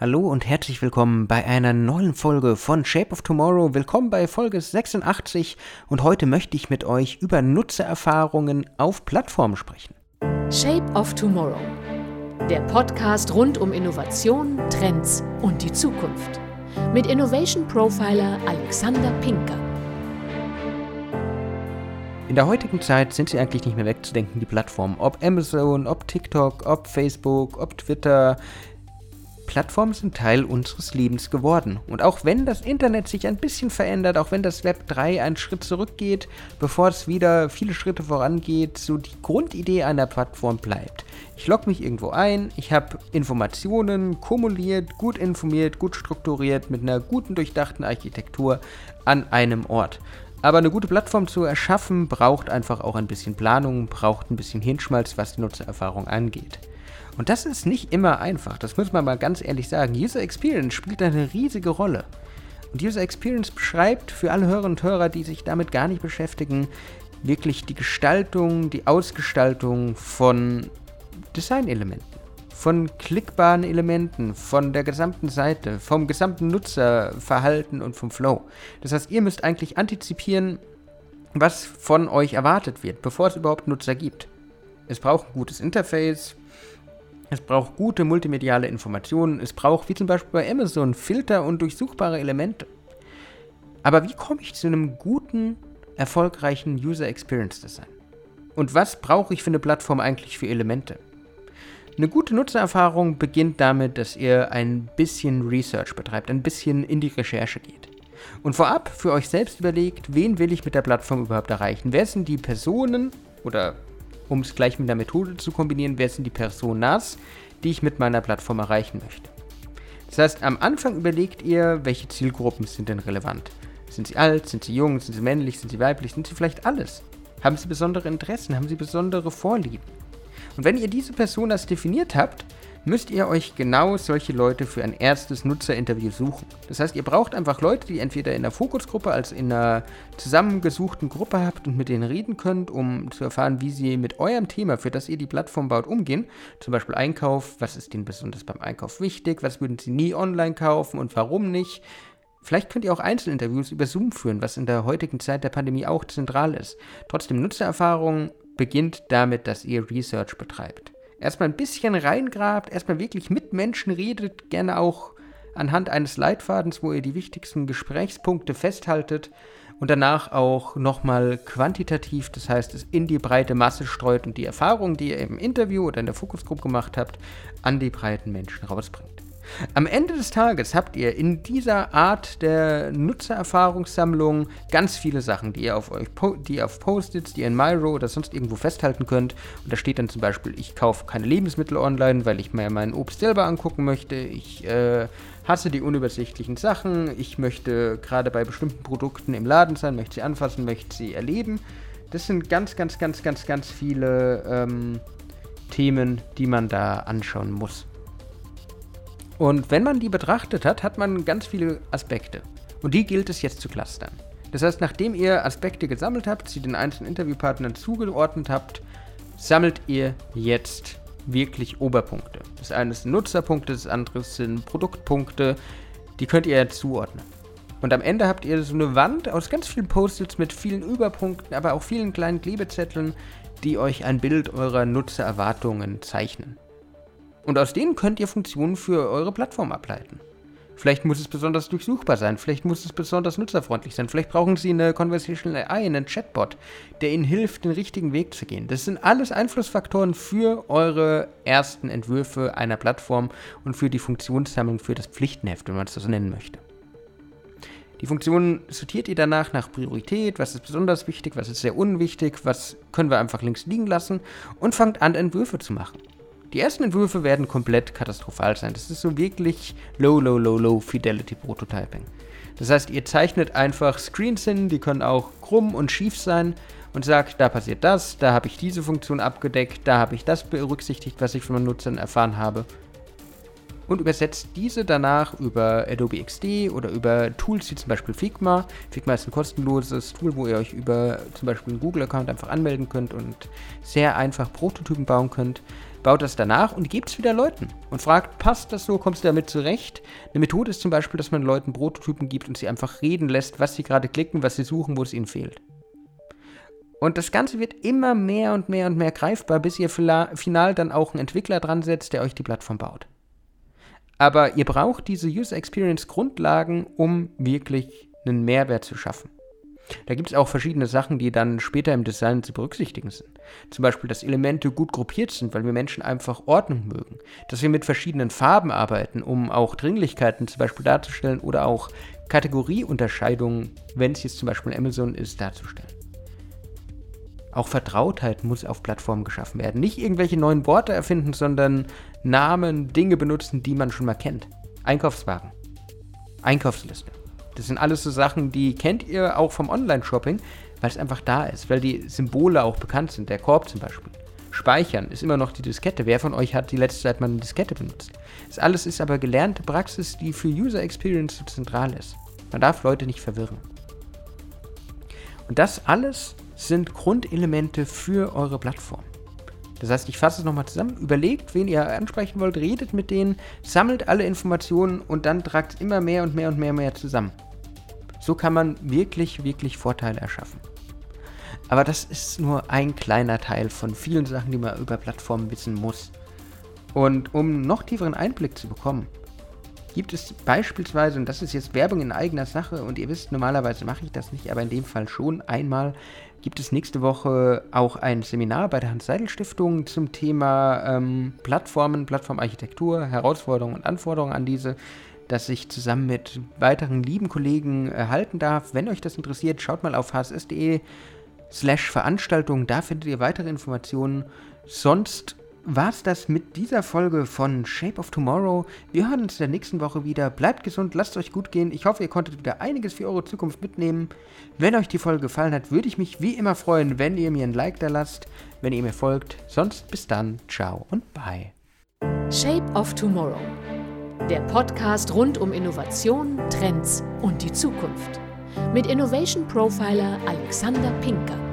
Hallo und herzlich willkommen bei einer neuen Folge von Shape of Tomorrow. Willkommen bei Folge 86 und heute möchte ich mit euch über Nutzererfahrungen auf Plattformen sprechen. Shape of Tomorrow. Der Podcast rund um Innovation, Trends und die Zukunft. Mit Innovation Profiler Alexander Pinker. In der heutigen Zeit sind sie eigentlich nicht mehr wegzudenken, die Plattformen. Ob Amazon, ob TikTok, ob Facebook, ob Twitter, Plattformen sind Teil unseres Lebens geworden. Und auch wenn das Internet sich ein bisschen verändert, auch wenn das Web 3 einen Schritt zurückgeht, bevor es wieder viele Schritte vorangeht, so die Grundidee einer Plattform bleibt. Ich logge mich irgendwo ein, ich habe Informationen kumuliert, gut informiert, gut strukturiert, mit einer guten durchdachten Architektur an einem Ort. Aber eine gute Plattform zu erschaffen, braucht einfach auch ein bisschen Planung, braucht ein bisschen Hirnschmalz, was die Nutzererfahrung angeht. Und das ist nicht immer einfach, das muss man mal ganz ehrlich sagen. User Experience spielt eine riesige Rolle. Und User Experience beschreibt für alle Hörer und Hörer, die sich damit gar nicht beschäftigen, wirklich die Gestaltung, die Ausgestaltung von Designelementen, von klickbaren Elementen, von der gesamten Seite, vom gesamten Nutzerverhalten und vom Flow. Das heißt, ihr müsst eigentlich antizipieren, was von euch erwartet wird, bevor es überhaupt Nutzer gibt. Es braucht ein gutes Interface, es braucht gute multimediale Informationen. Es braucht, wie zum Beispiel bei Amazon, Filter und durchsuchbare Elemente. Aber wie komme ich zu einem guten, erfolgreichen User Experience Design? Und was brauche ich für eine Plattform eigentlich für Elemente? Eine gute Nutzererfahrung beginnt damit, dass ihr ein bisschen Research betreibt, ein bisschen in die Recherche geht. Und vorab für euch selbst überlegt, wen will ich mit der Plattform überhaupt erreichen? Wer sind die Personen oder um es gleich mit einer Methode zu kombinieren, wer sind die Personas, die ich mit meiner Plattform erreichen möchte. Das heißt, am Anfang überlegt ihr, welche Zielgruppen sind denn relevant. Sind sie alt, sind sie jung, sind sie männlich, sind sie weiblich, sind sie vielleicht alles? Haben sie besondere Interessen, haben sie besondere Vorlieben? Und wenn ihr diese Personas definiert habt, müsst ihr euch genau solche Leute für ein erstes Nutzerinterview suchen. Das heißt, ihr braucht einfach Leute, die entweder in einer Fokusgruppe als in einer zusammengesuchten Gruppe habt und mit denen reden könnt, um zu erfahren, wie sie mit eurem Thema, für das ihr die Plattform baut, umgehen. Zum Beispiel Einkauf, was ist ihnen besonders beim Einkauf wichtig, was würden sie nie online kaufen und warum nicht. Vielleicht könnt ihr auch Einzelinterviews über Zoom führen, was in der heutigen Zeit der Pandemie auch zentral ist. Trotzdem Nutzererfahrung beginnt damit, dass ihr Research betreibt erstmal ein bisschen reingrabt, erstmal wirklich mit Menschen redet, gerne auch anhand eines Leitfadens, wo ihr die wichtigsten Gesprächspunkte festhaltet und danach auch nochmal quantitativ, das heißt es in die breite Masse streut und die Erfahrung, die ihr im Interview oder in der Fokusgruppe gemacht habt, an die breiten Menschen rausbringt. Am Ende des Tages habt ihr in dieser Art der Nutzererfahrungssammlung ganz viele Sachen, die ihr auf euch, die auf Post-its, die ihr in Miro oder sonst irgendwo festhalten könnt. Und da steht dann zum Beispiel, ich kaufe keine Lebensmittel online, weil ich mir mein Obst selber angucken möchte. Ich äh, hasse die unübersichtlichen Sachen. Ich möchte gerade bei bestimmten Produkten im Laden sein, möchte sie anfassen, möchte sie erleben. Das sind ganz, ganz, ganz, ganz, ganz viele ähm, Themen, die man da anschauen muss. Und wenn man die betrachtet hat, hat man ganz viele Aspekte. Und die gilt es jetzt zu clustern. Das heißt, nachdem ihr Aspekte gesammelt habt, sie den einzelnen Interviewpartnern zugeordnet habt, sammelt ihr jetzt wirklich Oberpunkte. Das eine sind Nutzerpunkte, das andere sind Produktpunkte. Die könnt ihr zuordnen. Und am Ende habt ihr so eine Wand aus ganz vielen Post-its mit vielen Überpunkten, aber auch vielen kleinen Klebezetteln, die euch ein Bild eurer Nutzererwartungen zeichnen. Und aus denen könnt ihr Funktionen für eure Plattform ableiten. Vielleicht muss es besonders durchsuchbar sein, vielleicht muss es besonders nutzerfreundlich sein, vielleicht brauchen Sie eine Conversational AI, einen Chatbot, der Ihnen hilft, den richtigen Weg zu gehen. Das sind alles Einflussfaktoren für eure ersten Entwürfe einer Plattform und für die Funktionssammlung für das Pflichtenheft, wenn man es so nennen möchte. Die Funktionen sortiert ihr danach nach Priorität, was ist besonders wichtig, was ist sehr unwichtig, was können wir einfach links liegen lassen und fangt an, Entwürfe zu machen. Die ersten Entwürfe werden komplett katastrophal sein. Das ist so wirklich low, low, low, low Fidelity Prototyping. Das heißt, ihr zeichnet einfach Screens hin, die können auch krumm und schief sein und sagt, da passiert das, da habe ich diese Funktion abgedeckt, da habe ich das berücksichtigt, was ich von den Nutzern erfahren habe. Und übersetzt diese danach über Adobe XD oder über Tools wie zum Beispiel Figma. Figma ist ein kostenloses Tool, wo ihr euch über zum Beispiel einen Google-Account einfach anmelden könnt und sehr einfach Prototypen bauen könnt baut das danach und gebt es wieder Leuten und fragt, passt das so, kommst du damit zurecht? Eine Methode ist zum Beispiel, dass man Leuten Prototypen gibt und sie einfach reden lässt, was sie gerade klicken, was sie suchen, wo es ihnen fehlt. Und das Ganze wird immer mehr und mehr und mehr greifbar, bis ihr final dann auch einen Entwickler dran setzt, der euch die Plattform baut. Aber ihr braucht diese User Experience Grundlagen, um wirklich einen Mehrwert zu schaffen. Da gibt es auch verschiedene Sachen, die dann später im Design zu berücksichtigen sind. Zum Beispiel, dass Elemente gut gruppiert sind, weil wir Menschen einfach Ordnung mögen. Dass wir mit verschiedenen Farben arbeiten, um auch Dringlichkeiten zum Beispiel darzustellen oder auch Kategorieunterscheidungen, wenn es jetzt zum Beispiel Amazon ist, darzustellen. Auch Vertrautheit muss auf Plattformen geschaffen werden. Nicht irgendwelche neuen Worte erfinden, sondern Namen, Dinge benutzen, die man schon mal kennt. Einkaufswagen. Einkaufsliste. Das sind alles so Sachen, die kennt ihr auch vom Online-Shopping, weil es einfach da ist, weil die Symbole auch bekannt sind. Der Korb zum Beispiel. Speichern ist immer noch die Diskette. Wer von euch hat die letzte Zeit mal eine Diskette benutzt? Das alles ist aber gelernte Praxis, die für User Experience so zentral ist. Man darf Leute nicht verwirren. Und das alles sind Grundelemente für eure Plattform. Das heißt, ich fasse es nochmal zusammen, überlegt, wen ihr ansprechen wollt, redet mit denen, sammelt alle Informationen und dann tragt immer mehr und mehr und mehr und mehr zusammen. So kann man wirklich, wirklich Vorteile erschaffen. Aber das ist nur ein kleiner Teil von vielen Sachen, die man über Plattformen wissen muss. Und um noch tieferen Einblick zu bekommen, gibt es beispielsweise, und das ist jetzt Werbung in eigener Sache, und ihr wisst, normalerweise mache ich das nicht, aber in dem Fall schon einmal, gibt es nächste Woche auch ein Seminar bei der Hans-Seidel-Stiftung zum Thema ähm, Plattformen, Plattformarchitektur, Herausforderungen und Anforderungen an diese, das ich zusammen mit weiteren lieben Kollegen erhalten darf. Wenn euch das interessiert, schaut mal auf hss.de slash Veranstaltung, da findet ihr weitere Informationen. Sonst war es das mit dieser Folge von Shape of Tomorrow. Wir hören uns in der nächsten Woche wieder. Bleibt gesund, lasst euch gut gehen. Ich hoffe, ihr konntet wieder einiges für eure Zukunft mitnehmen. Wenn euch die Folge gefallen hat, würde ich mich wie immer freuen, wenn ihr mir ein Like da lasst, wenn ihr mir folgt. Sonst bis dann, ciao und bye. Shape of Tomorrow. Der Podcast rund um Innovation, Trends und die Zukunft. Mit Innovation Profiler Alexander Pinker.